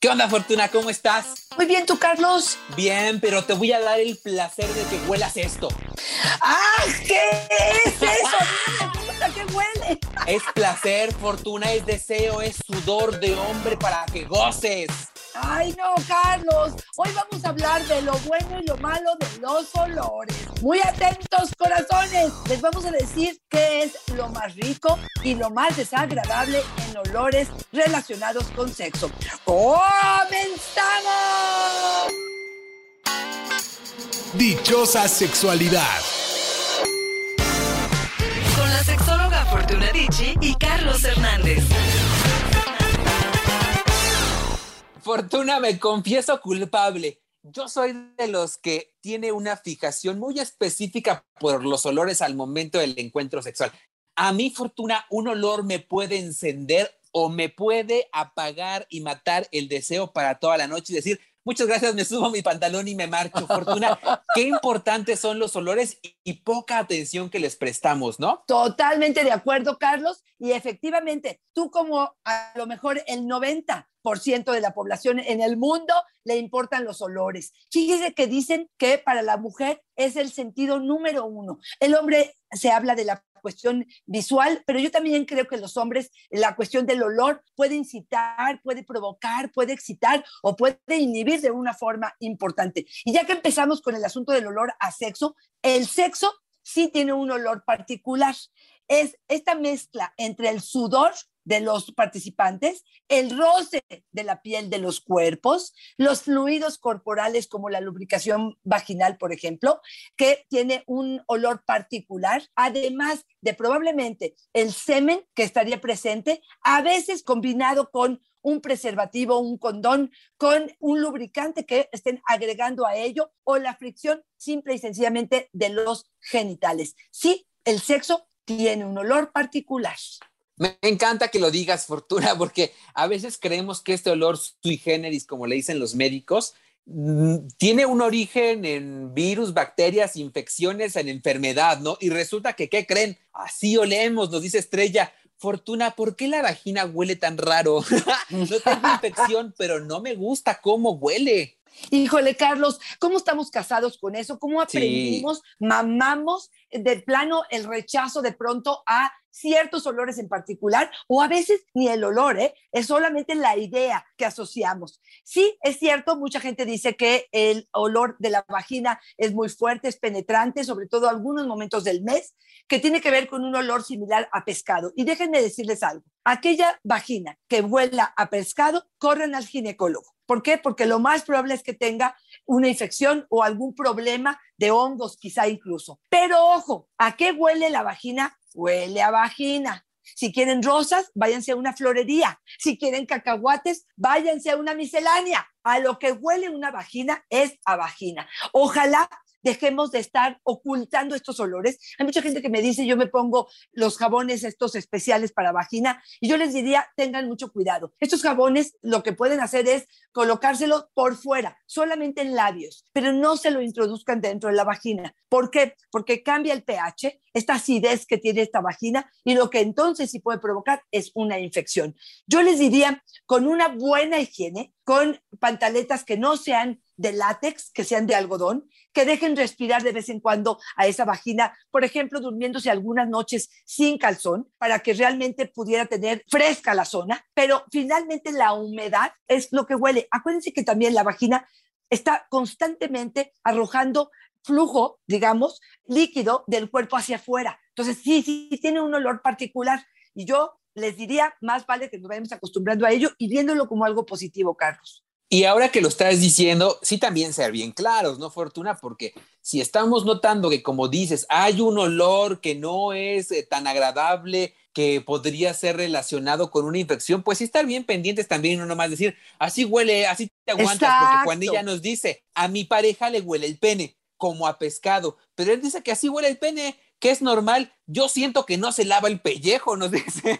¿Qué onda, Fortuna? ¿Cómo estás? Muy bien, ¿tú, Carlos? Bien, pero te voy a dar el placer de que huelas esto. ¡Ah! ¿Qué es eso? que huele. Es placer, Fortuna, es deseo, es sudor de hombre para que goces. Ay, no, Carlos. Hoy vamos a hablar de lo bueno y lo malo de los olores. Muy atentos, corazones. Les vamos a decir qué es lo más rico y lo más desagradable en olores relacionados con sexo. ¡Comenzamos! Dichosa sexualidad. Con la sexóloga Fortuna Dicci y Carlos Hernández. Fortuna, me confieso culpable. Yo soy de los que tiene una fijación muy específica por los olores al momento del encuentro sexual. A mí, Fortuna, un olor me puede encender o me puede apagar y matar el deseo para toda la noche y decir, muchas gracias, me subo mi pantalón y me marcho. Fortuna, qué importantes son los olores y poca atención que les prestamos, ¿no? Totalmente de acuerdo, Carlos. Y efectivamente, tú como a lo mejor el 90 ciento de la población en el mundo le importan los olores. Fíjese que dicen que para la mujer es el sentido número uno. El hombre se habla de la cuestión visual, pero yo también creo que los hombres, la cuestión del olor puede incitar, puede provocar, puede excitar o puede inhibir de una forma importante. Y ya que empezamos con el asunto del olor a sexo, el sexo sí tiene un olor particular. Es esta mezcla entre el sudor de los participantes, el roce de la piel de los cuerpos, los fluidos corporales como la lubricación vaginal, por ejemplo, que tiene un olor particular, además de probablemente el semen que estaría presente, a veces combinado con un preservativo, un condón, con un lubricante que estén agregando a ello o la fricción simple y sencillamente de los genitales. Sí, el sexo tiene un olor particular. Me encanta que lo digas, Fortuna, porque a veces creemos que este olor sui generis, como le dicen los médicos, mm, tiene un origen en virus, bacterias, infecciones, en enfermedad, ¿no? Y resulta que, ¿qué creen? Así olemos, nos dice Estrella. Fortuna, ¿por qué la vagina huele tan raro? no tengo infección, pero no me gusta cómo huele. Híjole, Carlos, ¿cómo estamos casados con eso? ¿Cómo aprendimos, mamamos del plano el rechazo de pronto a ciertos olores en particular, o a veces ni el olor, ¿eh? es solamente la idea que asociamos. Sí, es cierto, mucha gente dice que el olor de la vagina es muy fuerte, es penetrante, sobre todo algunos momentos del mes, que tiene que ver con un olor similar a pescado. Y déjenme decirles algo, aquella vagina que huela a pescado, corren al ginecólogo. ¿Por qué? Porque lo más probable es que tenga una infección o algún problema de hongos, quizá incluso. Pero ojo, ¿a qué huele la vagina? huele a vagina. Si quieren rosas, váyanse a una florería. Si quieren cacahuates, váyanse a una miscelánea. A lo que huele una vagina es a vagina. Ojalá dejemos de estar ocultando estos olores. Hay mucha gente que me dice, yo me pongo los jabones estos especiales para vagina y yo les diría, tengan mucho cuidado. Estos jabones lo que pueden hacer es colocárselos por fuera, solamente en labios, pero no se lo introduzcan dentro de la vagina. ¿Por qué? Porque cambia el pH, esta acidez que tiene esta vagina y lo que entonces sí puede provocar es una infección. Yo les diría, con una buena higiene, con pantaletas que no sean de látex, que sean de algodón, que dejen respirar de vez en cuando a esa vagina, por ejemplo, durmiéndose algunas noches sin calzón, para que realmente pudiera tener fresca la zona, pero finalmente la humedad es lo que huele. Acuérdense que también la vagina está constantemente arrojando flujo, digamos, líquido del cuerpo hacia afuera. Entonces, sí, sí, tiene un olor particular. Y yo les diría, más vale que nos vayamos acostumbrando a ello y viéndolo como algo positivo, Carlos. Y ahora que lo estás diciendo, sí también ser bien claros, ¿no, Fortuna? Porque si estamos notando que, como dices, hay un olor que no es eh, tan agradable, que podría ser relacionado con una infección, pues sí estar bien pendientes también, no nomás decir, así huele, así te aguantas, porque cuando ella nos dice, a mi pareja le huele el pene, como a pescado, pero él dice que así huele el pene, que es normal, yo siento que no se lava el pellejo, nos dice.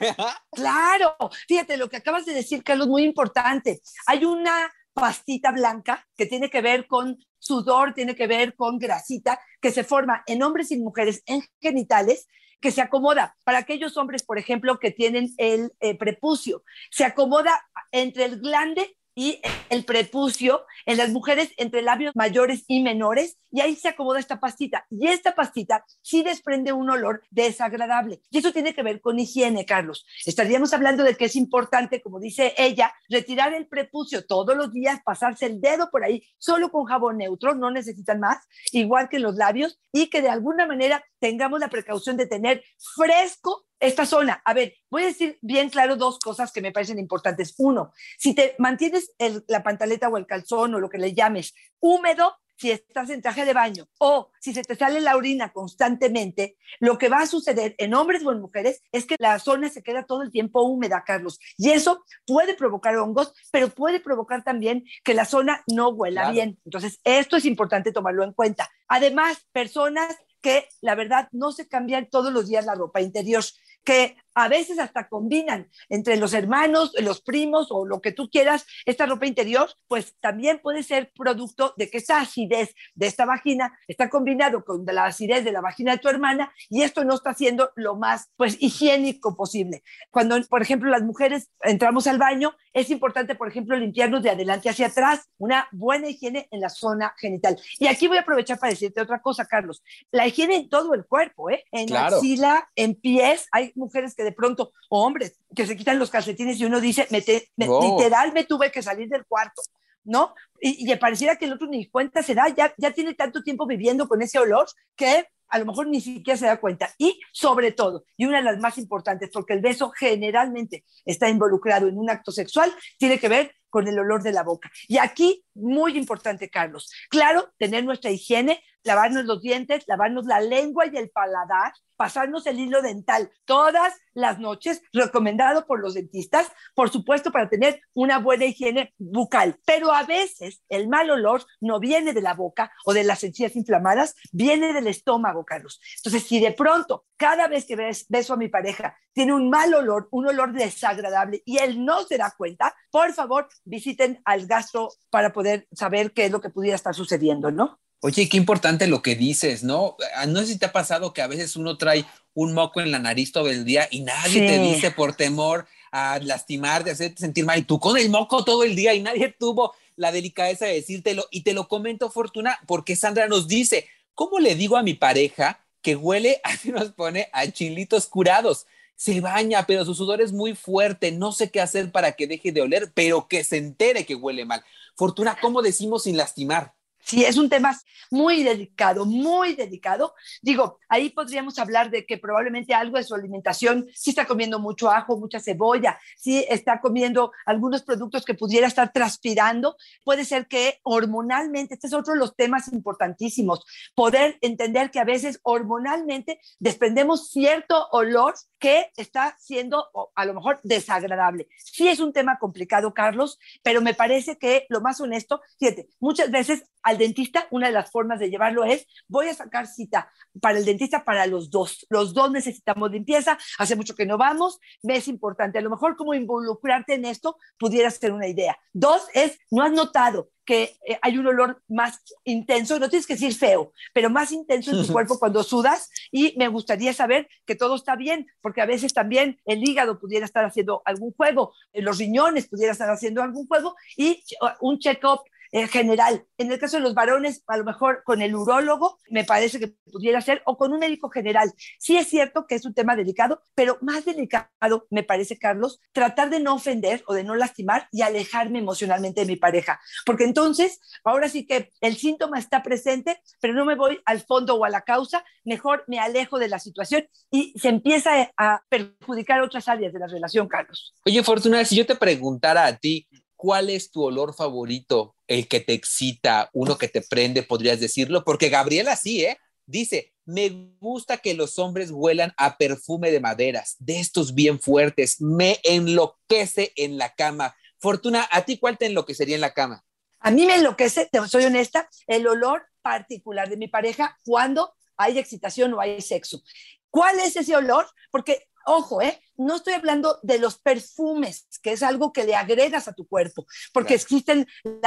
claro, fíjate lo que acabas de decir, Carlos, muy importante. Hay una pastita blanca que tiene que ver con sudor, tiene que ver con grasita, que se forma en hombres y mujeres en genitales, que se acomoda. Para aquellos hombres, por ejemplo, que tienen el eh, prepucio, se acomoda entre el glande y el prepucio en las mujeres entre labios mayores y menores y ahí se acomoda esta pastita y esta pastita sí desprende un olor desagradable y eso tiene que ver con higiene, Carlos. Estaríamos hablando de que es importante, como dice ella, retirar el prepucio todos los días, pasarse el dedo por ahí solo con jabón neutro, no necesitan más, igual que los labios y que de alguna manera tengamos la precaución de tener fresco esta zona. A ver, voy a decir bien claro dos cosas que me parecen importantes. Uno, si te mantienes la pantaleta o el calzón o lo que le llames húmedo, si estás en traje de baño o si se te sale la orina constantemente, lo que va a suceder en hombres o en mujeres es que la zona se queda todo el tiempo húmeda, Carlos. Y eso puede provocar hongos, pero puede provocar también que la zona no huela bien. Entonces, esto es importante tomarlo en cuenta. Además, personas que la verdad no se cambian todos los días la ropa interior que a veces hasta combinan entre los hermanos, los primos o lo que tú quieras, esta ropa interior, pues también puede ser producto de que esa acidez de esta vagina está combinado con la acidez de la vagina de tu hermana y esto no está siendo lo más pues higiénico posible. Cuando, por ejemplo, las mujeres entramos al baño, es importante, por ejemplo, limpiarnos de adelante hacia atrás, una buena higiene en la zona genital. Y aquí voy a aprovechar para decirte otra cosa, Carlos. La higiene en todo el cuerpo, ¿eh? En la axila, en pies, hay mujeres que de pronto, o hombres, que se quitan los calcetines y uno dice, me literal me tuve que salir del cuarto, ¿no? Y, y pareciera que el otro ni cuenta se da, ya, ya tiene tanto tiempo viviendo con ese olor que a lo mejor ni siquiera se da cuenta. Y sobre todo, y una de las más importantes, porque el beso generalmente está involucrado en un acto sexual, tiene que ver con el olor de la boca. Y aquí, muy importante, Carlos, claro, tener nuestra higiene, lavarnos los dientes, lavarnos la lengua y el paladar, pasarnos el hilo dental todas las noches, recomendado por los dentistas, por supuesto, para tener una buena higiene bucal. Pero a veces el mal olor no viene de la boca o de las encías inflamadas, viene del estómago, Carlos. Entonces, si de pronto, cada vez que beso a mi pareja, tiene un mal olor, un olor desagradable y él no se da cuenta, por favor, visiten al gastro para poder saber qué es lo que pudiera estar sucediendo, ¿no? Oye, qué importante lo que dices, ¿no? Ah, no sé si te ha pasado que a veces uno trae un moco en la nariz todo el día y nadie te dice por temor a lastimar, de hacerte sentir mal. Y tú con el moco todo el día y nadie tuvo la delicadeza de decírtelo. Y te lo comento, Fortuna, porque Sandra nos dice, ¿cómo le digo a mi pareja que huele, así nos pone, a chilitos curados? Se baña, pero su sudor es muy fuerte. No sé qué hacer para que deje de oler, pero que se entere que huele mal. Fortuna, ¿cómo decimos sin lastimar? Sí, es un tema muy delicado, muy delicado. Digo, ahí podríamos hablar de que probablemente algo de su alimentación, si está comiendo mucho ajo, mucha cebolla, si está comiendo algunos productos que pudiera estar transpirando, puede ser que hormonalmente, este es otro de los temas importantísimos, poder entender que a veces hormonalmente desprendemos cierto olor que está siendo a lo mejor desagradable. Sí es un tema complicado, Carlos, pero me parece que lo más honesto, fíjate, muchas veces al dentista, una de las formas de llevarlo es, voy a sacar cita para el dentista para los dos. Los dos necesitamos limpieza, hace mucho que no vamos, me es importante. A lo mejor como involucrarte en esto pudiera ser una idea. Dos es, no has notado que eh, hay un olor más intenso, no tienes que decir feo, pero más intenso en tu cuerpo cuando sudas y me gustaría saber que todo está bien, porque a veces también el hígado pudiera estar haciendo algún juego, los riñones pudieran estar haciendo algún juego y uh, un check-up en general. En el caso de los varones, a lo mejor con el urólogo, me parece que pudiera ser, o con un médico general. Sí es cierto que es un tema delicado, pero más delicado, me parece, Carlos, tratar de no ofender o de no lastimar y alejarme emocionalmente de mi pareja. Porque entonces, ahora sí que el síntoma está presente, pero no me voy al fondo o a la causa, mejor me alejo de la situación y se empieza a perjudicar otras áreas de la relación, Carlos. Oye, Fortuna, si yo te preguntara a ti, ¿cuál es tu olor favorito? El que te excita, uno que te prende, podrías decirlo, porque Gabriela sí, ¿eh? Dice, me gusta que los hombres huelan a perfume de maderas, de estos bien fuertes, me enloquece en la cama. Fortuna, ¿a ti cuál te enloquecería en la cama? A mí me enloquece, te soy honesta, el olor particular de mi pareja cuando hay excitación o hay sexo. ¿Cuál es ese olor? Porque, ojo, ¿eh? No estoy hablando de los perfumes, que es algo que le agregas a tu cuerpo, porque existen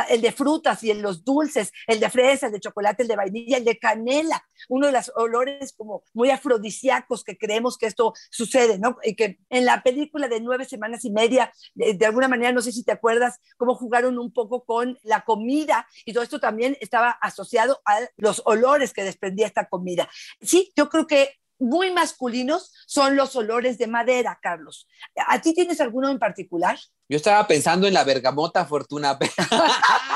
el de frutas y el, los dulces, el de fresa, el de chocolate, el de vainilla, el de canela, uno de los olores como muy afrodisíacos que creemos que esto sucede, ¿no? Y que en la película de nueve semanas y media, de, de alguna manera, no sé si te acuerdas, cómo jugaron un poco con la comida y todo esto también estaba asociado a los olores que desprendía esta comida. Sí, yo creo que muy masculinos son los olores de madera, Carlos. ¿A ti tienes alguno en particular? Yo estaba pensando en la bergamota, Fortuna.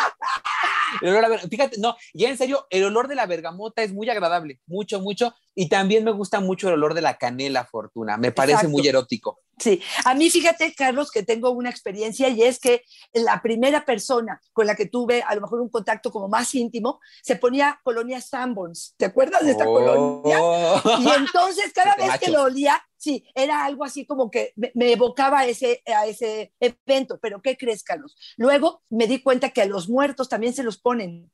fíjate, no, ya en serio, el olor de la bergamota es muy agradable, mucho, mucho. Y también me gusta mucho el olor de la canela, Fortuna. Me parece muy erótico. Sí, a mí fíjate, Carlos, que tengo una experiencia y es que la primera persona con la que tuve a lo mejor un contacto como más íntimo se ponía colonia Sanborns. ¿Te acuerdas de esta colonia? Oh. Y entonces cada vez que lo olía, sí, era algo así como que me, evocaba a ese, a ese evento. Pero ¿qué crees, Carlos? Luego me di cuenta que a los muertos también se los ponen.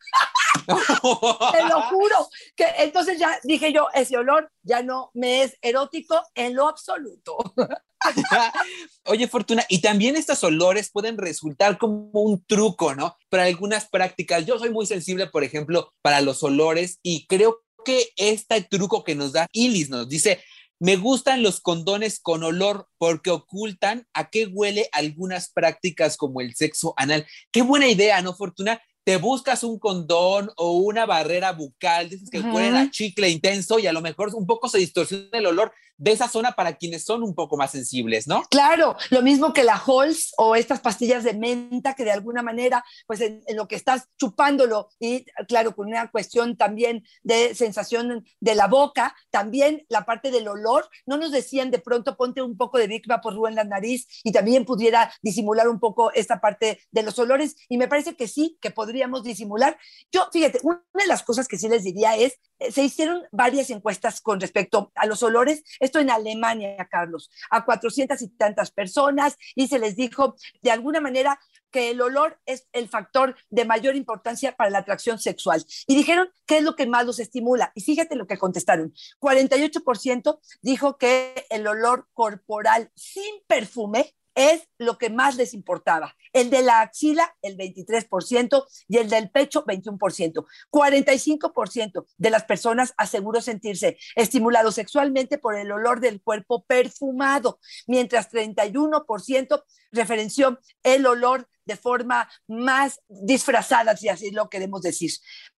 Te lo juro. Que entonces ya dije yo, ese olor ya no me es erótico en lo absoluto. Oye, Fortuna, y también estos olores pueden resultar como un truco, ¿no? Para algunas prácticas. Yo soy muy sensible, por ejemplo, para los olores y creo que este truco que nos da Ilis nos dice, me gustan los condones con olor porque ocultan a qué huele algunas prácticas como el sexo anal. Qué buena idea, ¿no, Fortuna? te buscas un condón o una barrera bucal, dices que huele a chicle intenso y a lo mejor un poco se distorsiona el olor de esa zona para quienes son un poco más sensibles, ¿no? Claro, lo mismo que la Halls o estas pastillas de menta que de alguna manera, pues en, lo que estás chupándolo y claro, con una cuestión también de sensación de la boca, también la parte del olor, no nos decían de pronto ponte un poco de Big por en la nariz y también pudiera disimular un poco esta parte de los olores y me parece que sí, que podríamos disimular. Yo, fíjate, una de las cosas que sí les diría es, eh, se hicieron varias encuestas con respecto a los olores, esto en Alemania, Carlos, a cuatrocientas y tantas personas y se les dijo de alguna manera que el olor es el factor de mayor importancia para la atracción sexual. Y dijeron, ¿qué es lo que más los estimula? Y fíjate lo que contestaron. 48% dijo que el olor corporal sin perfume es lo que más les importaba. El de la axila, el 23%, y el del pecho, 21%. 45% de las personas aseguró sentirse estimulados sexualmente por el olor del cuerpo perfumado, mientras 31% referenció el olor de forma más disfrazada, si así lo queremos decir.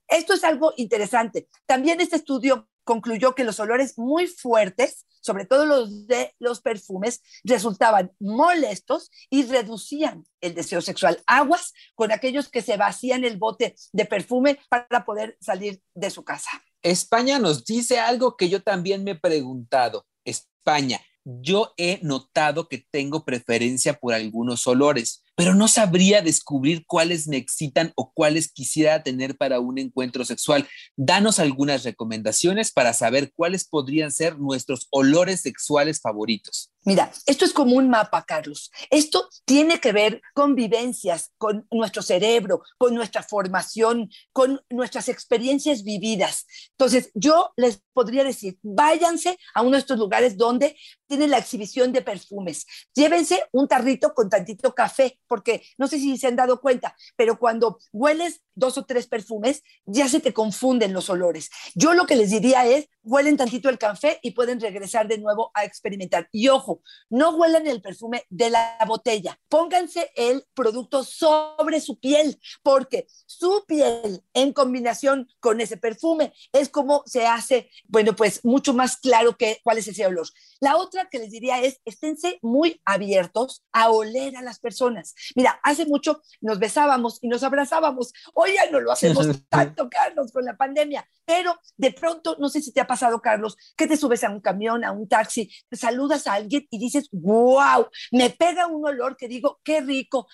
Esto es algo interesante. También este estudio concluyó que los olores muy fuertes, sobre todo los de los perfumes, resultaban molestos y reducían el deseo sexual. Aguas con aquellos que se vacían el bote de perfume para poder salir de su casa. España nos dice algo que yo también me he preguntado. España, yo he notado que tengo preferencia por algunos olores pero no sabría descubrir cuáles me excitan o cuáles quisiera tener para un encuentro sexual. Danos algunas recomendaciones para saber cuáles podrían ser nuestros olores sexuales favoritos. Mira, esto es como un mapa, Carlos. Esto tiene que ver con vivencias, con nuestro cerebro, con nuestra formación, con nuestras experiencias vividas. Entonces, yo les podría decir, váyanse a uno de estos lugares donde tienen la exhibición de perfumes. Llévense un tarrito con tantito café porque no sé si se han dado cuenta, pero cuando hueles dos o tres perfumes, ya se te confunden los olores. Yo lo que les diría es, huelen tantito el café y pueden regresar de nuevo a experimentar. Y ojo, no huelan el perfume de la botella, pónganse el producto sobre su piel, porque su piel en combinación con ese perfume es como se hace, bueno, pues mucho más claro que cuál es ese olor. La otra que les diría es, esténse muy abiertos a oler a las personas. Mira, hace mucho nos besábamos y nos abrazábamos. Hoy ya no lo hacemos tanto, Carlos, con la pandemia. Pero de pronto, no sé si te ha pasado, Carlos, que te subes a un camión, a un taxi, te saludas a alguien y dices, wow, me pega un olor que digo, qué rico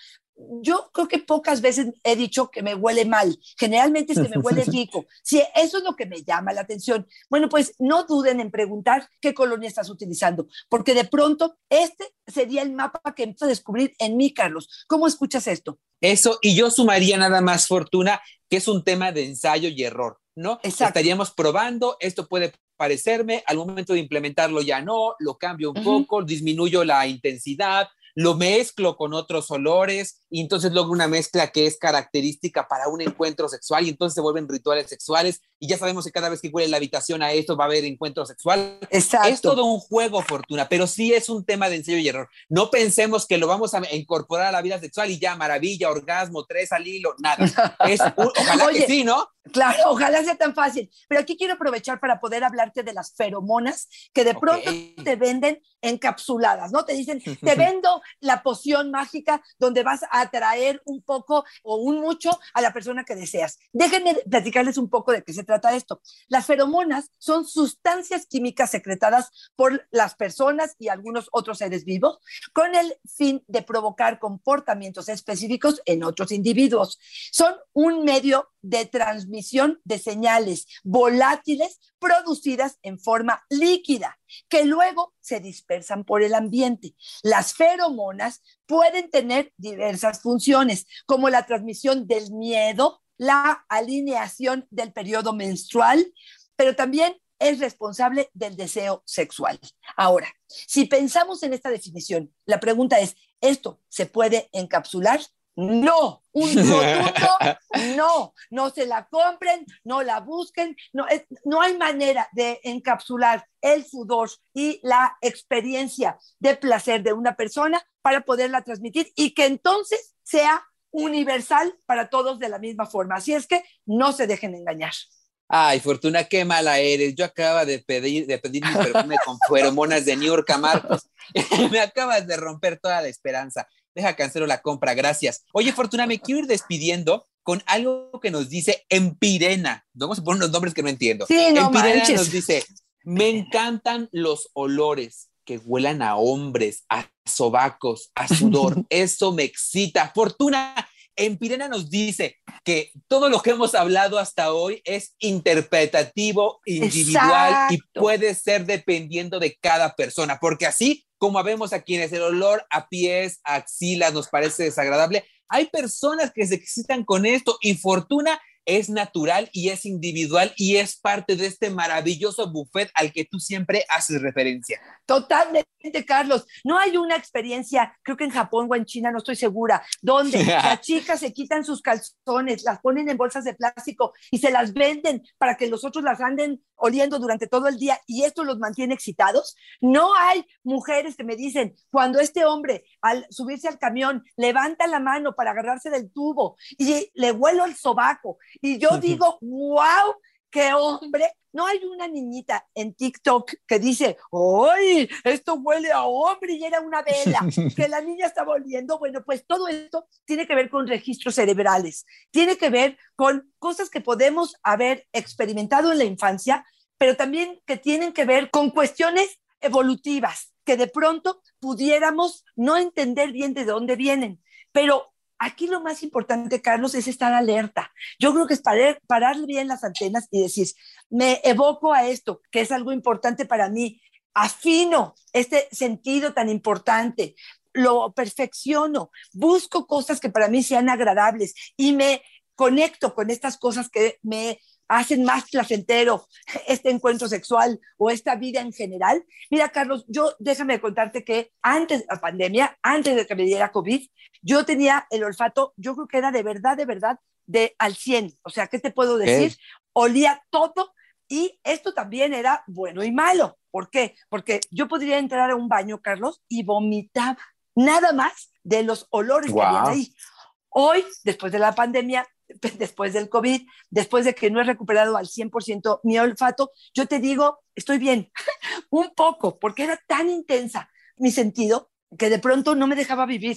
yo creo que pocas veces he dicho que me huele mal. Generalmente es que me huele rico. Si eso es lo que me llama la atención, bueno, pues no duden en preguntar qué colonia estás utilizando, porque de pronto este sería el mapa que empiezo a descubrir en mí, Carlos. ¿Cómo escuchas esto? Eso, y yo sumaría nada más, Fortuna, que es un tema de ensayo y error, ¿no? Estaríamos probando, esto puede parecerme, al momento de implementarlo ya no, lo cambio un poco, disminuyo la intensidad, lo mezclo con otros olores y entonces logro una mezcla que es característica para un encuentro sexual y entonces se vuelven rituales sexuales y ya sabemos que cada vez que huele la habitación a esto va a haber encuentro sexual. Exacto. Es todo un juego, Fortuna, pero sí es un tema de ensayo y error. No pensemos que lo vamos a incorporar a la vida sexual y ya, maravilla, orgasmo, tres al hilo, nada. Es ojalá que sí, ¿no? Claro, ojalá sea tan fácil. Pero aquí quiero aprovechar para poder hablarte de las feromonas que de pronto te venden encapsuladas, ¿no? Te dicen, te vendo la poción mágica donde vas a atraer un poco o un mucho a la persona que deseas. Déjenme platicarles un poco de qué se trata esto. Las feromonas son sustancias químicas secretadas por las personas y algunos otros seres vivos con el fin de provocar comportamientos específicos en otros individuos. Son un medio de transmisión de señales volátiles producidas en forma líquida, que luego se dispersan por el ambiente. Las feromonas pueden tener diversas funciones, como la transmisión del miedo, la alineación del periodo menstrual, pero también es responsable del deseo sexual. Ahora, si pensamos en esta definición, la pregunta es, ¿esto se puede encapsular? No, un rotundo no, no se la compren, no la busquen, no, no hay manera de encapsular el sudor y la experiencia de placer de una persona para poderla transmitir y que entonces sea universal para todos de la misma forma. Así es que no se dejen engañar. Ay, Fortuna, qué mala eres. Yo acaba de pedir, de pedir mi perfume con feromonas de New York Marcos. Me acabas de romper toda la esperanza deja cancelo la compra, gracias. Oye, Fortuna, me quiero ir despidiendo con algo que nos dice Empirena. Vamos a poner unos nombres que no entiendo. Sí, no Empirena nos dice, me encantan los olores que huelan a hombres, a sobacos, a sudor. Eso me excita. Fortuna, Empirena nos dice que todo lo que hemos hablado hasta hoy es interpretativo, individual y puede ser dependiendo de cada persona, porque así como vemos a quienes el olor a pies, a axilas nos parece desagradable, hay personas que se excitan con esto y Fortuna es natural y es individual y es parte de este maravilloso buffet al que tú siempre haces referencia. Totalmente, Carlos. No hay una experiencia, creo que en Japón o en China, no estoy segura, donde las chicas se quitan sus calzones, las ponen en bolsas de plástico y se las venden para que los otros las anden oliendo durante todo el día y esto los mantiene excitados. No hay mujeres que me dicen, cuando este hombre al subirse al camión levanta la mano para agarrarse del tubo y le huelo el sobaco y yo digo, wow, qué hombre. No hay una niñita en TikTok que dice, ¡ay! Esto huele a hombre y era una vela, que la niña está volviendo. Bueno, pues todo esto tiene que ver con registros cerebrales, tiene que ver con cosas que podemos haber experimentado en la infancia, pero también que tienen que ver con cuestiones evolutivas, que de pronto pudiéramos no entender bien de dónde vienen. Pero Aquí lo más importante, Carlos, es estar alerta. Yo creo que es parar, parar bien las antenas y decir, me evoco a esto, que es algo importante para mí, afino este sentido tan importante, lo perfecciono, busco cosas que para mí sean agradables y me conecto con estas cosas que me hacen más placentero este encuentro sexual o esta vida en general. Mira, Carlos, yo déjame contarte que antes de la pandemia, antes de que me diera COVID, yo tenía el olfato, yo creo que era de verdad, de verdad, de al 100. O sea, ¿qué te puedo decir? Olía todo y esto también era bueno y malo. ¿Por qué? Porque yo podría entrar a un baño, Carlos, y vomitaba nada más de los olores que había ahí. Hoy, después de la pandemia, después del COVID, después de que no he recuperado al 100% mi olfato, yo te digo, estoy bien, un poco, porque era tan intensa mi sentido que de pronto no me dejaba vivir.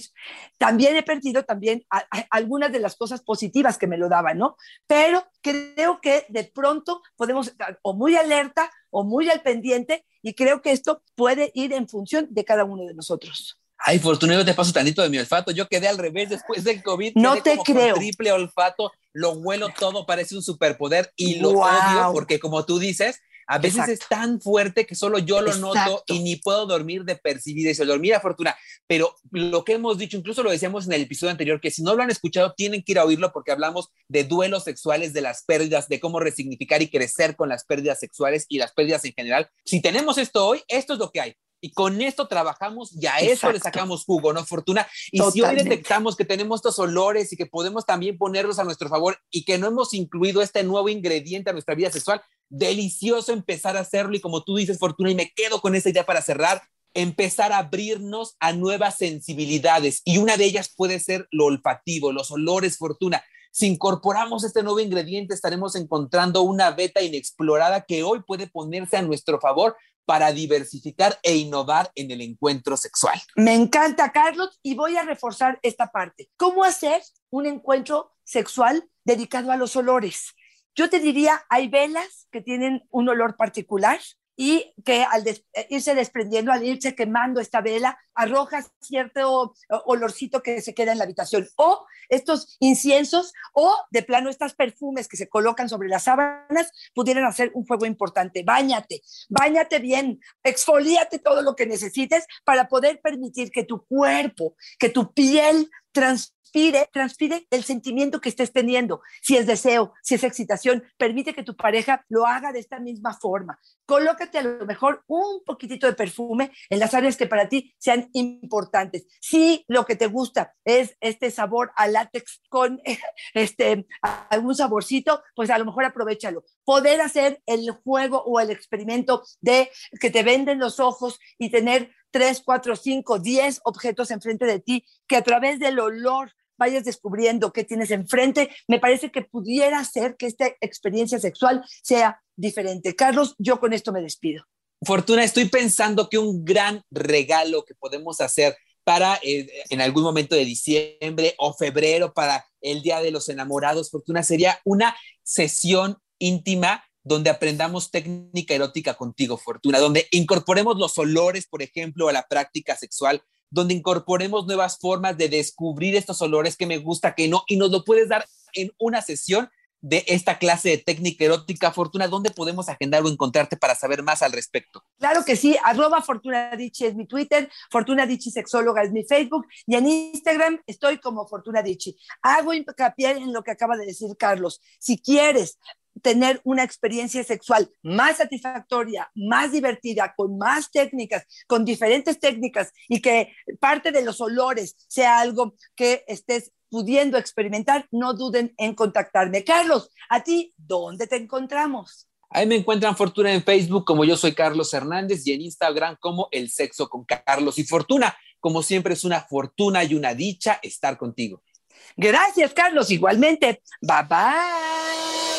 También he perdido también algunas de las cosas positivas que me lo daban, ¿no? Pero creo que de pronto podemos estar o muy alerta o muy al pendiente y creo que esto puede ir en función de cada uno de nosotros. Ay, Fortunero, te paso tantito de mi olfato. Yo quedé al revés después del COVID. No te creo. triple olfato, lo huelo todo, parece un superpoder y lo odio porque, como tú dices, A veces es tan fuerte que solo yo lo noto y ni puedo dormir de percibir eso, dormir a fortuna. Pero lo que hemos dicho, incluso lo decíamos en el episodio anterior, que si no lo han escuchado, tienen que ir a oírlo porque hablamos de duelos sexuales, de las pérdidas, de cómo resignificar y crecer con las pérdidas sexuales y las pérdidas en general. Si tenemos esto hoy, esto es lo que hay y con esto trabajamos y a eso le sacamos jugo, ¿no? Fortuna. Y si hoy detectamos que tenemos estos olores y que podemos también ponerlos a nuestro favor y que no hemos incluido este nuevo ingrediente a nuestra vida sexual, delicioso empezar a hacerlo y como tú dices, Fortuna, y me quedo con esa idea para cerrar, empezar a abrirnos a nuevas sensibilidades y una de ellas puede ser lo olfativo, los olores, Fortuna. Si incorporamos este nuevo ingrediente, estaremos encontrando una beta inexplorada que hoy puede ponerse a nuestro favor para diversificar e innovar en el encuentro sexual. Me encanta, Carlos, y voy a reforzar esta parte. ¿Cómo hacer un encuentro sexual dedicado a los olores? Yo te diría, hay velas que tienen un olor particular, y que al irse desprendiendo, al irse quemando esta vela, arroja cierto olorcito que se queda en la habitación. O estos inciensos o de plano estas perfumes que se colocan sobre las sábanas pudieran hacer un fuego importante. Báñate, báñate bien, exfolíate todo lo que necesites para poder permitir que tu cuerpo, que tu piel trans transpire, el sentimiento que estés teniendo. Si es deseo, si es excitación, permite que tu pareja lo haga de esta misma forma. Colócate a lo mejor un poquitito de perfume en las áreas que para ti importantes. Si lo que te gusta es este sabor a látex con este, algún saborcito, pues a lo mejor aprovechalo. Poder hacer el juego o el experimento de que te venden los ojos y tener tres, cuatro, cinco, diez objetos enfrente de ti que a través del olor vayas descubriendo qué tienes enfrente, me parece que pudiera ser que esta experiencia sexual sea diferente. Carlos, yo con esto me despido. Fortuna, estoy pensando que un gran regalo que podemos hacer para eh, en algún momento de diciembre o febrero para el Día de los Enamorados, Fortuna, sería una sesión íntima donde aprendamos técnica erótica contigo, Fortuna, donde incorporemos los olores, por ejemplo, a la práctica sexual, donde incorporemos nuevas formas de descubrir estos olores que me gusta, que no, y nos lo puedes dar en una sesión de esta clase de técnica erótica. Fortuna, ¿dónde podemos agendar o encontrarte para saber más al respecto? Claro que sí, arroba Fortuna Dichi es mi Twitter, Fortuna Dichi Sexóloga es mi Facebook y en Instagram estoy como Fortuna Dichi. Hago hincapié en lo que acaba de decir Carlos. Si quieres tener una experiencia sexual más satisfactoria, más divertida, con más técnicas, con diferentes técnicas y que parte de los olores sea algo que estés pudiendo experimentar, no duden en contactarme. Carlos, a ti, ¿dónde te encontramos? Ahí me encuentran Fortuna en Facebook como yo soy Carlos Hernández y en Instagram como El Sexo con Carlos y Fortuna. Como siempre es una fortuna y una dicha estar contigo. Gracias, Carlos. Igualmente. Bye bye.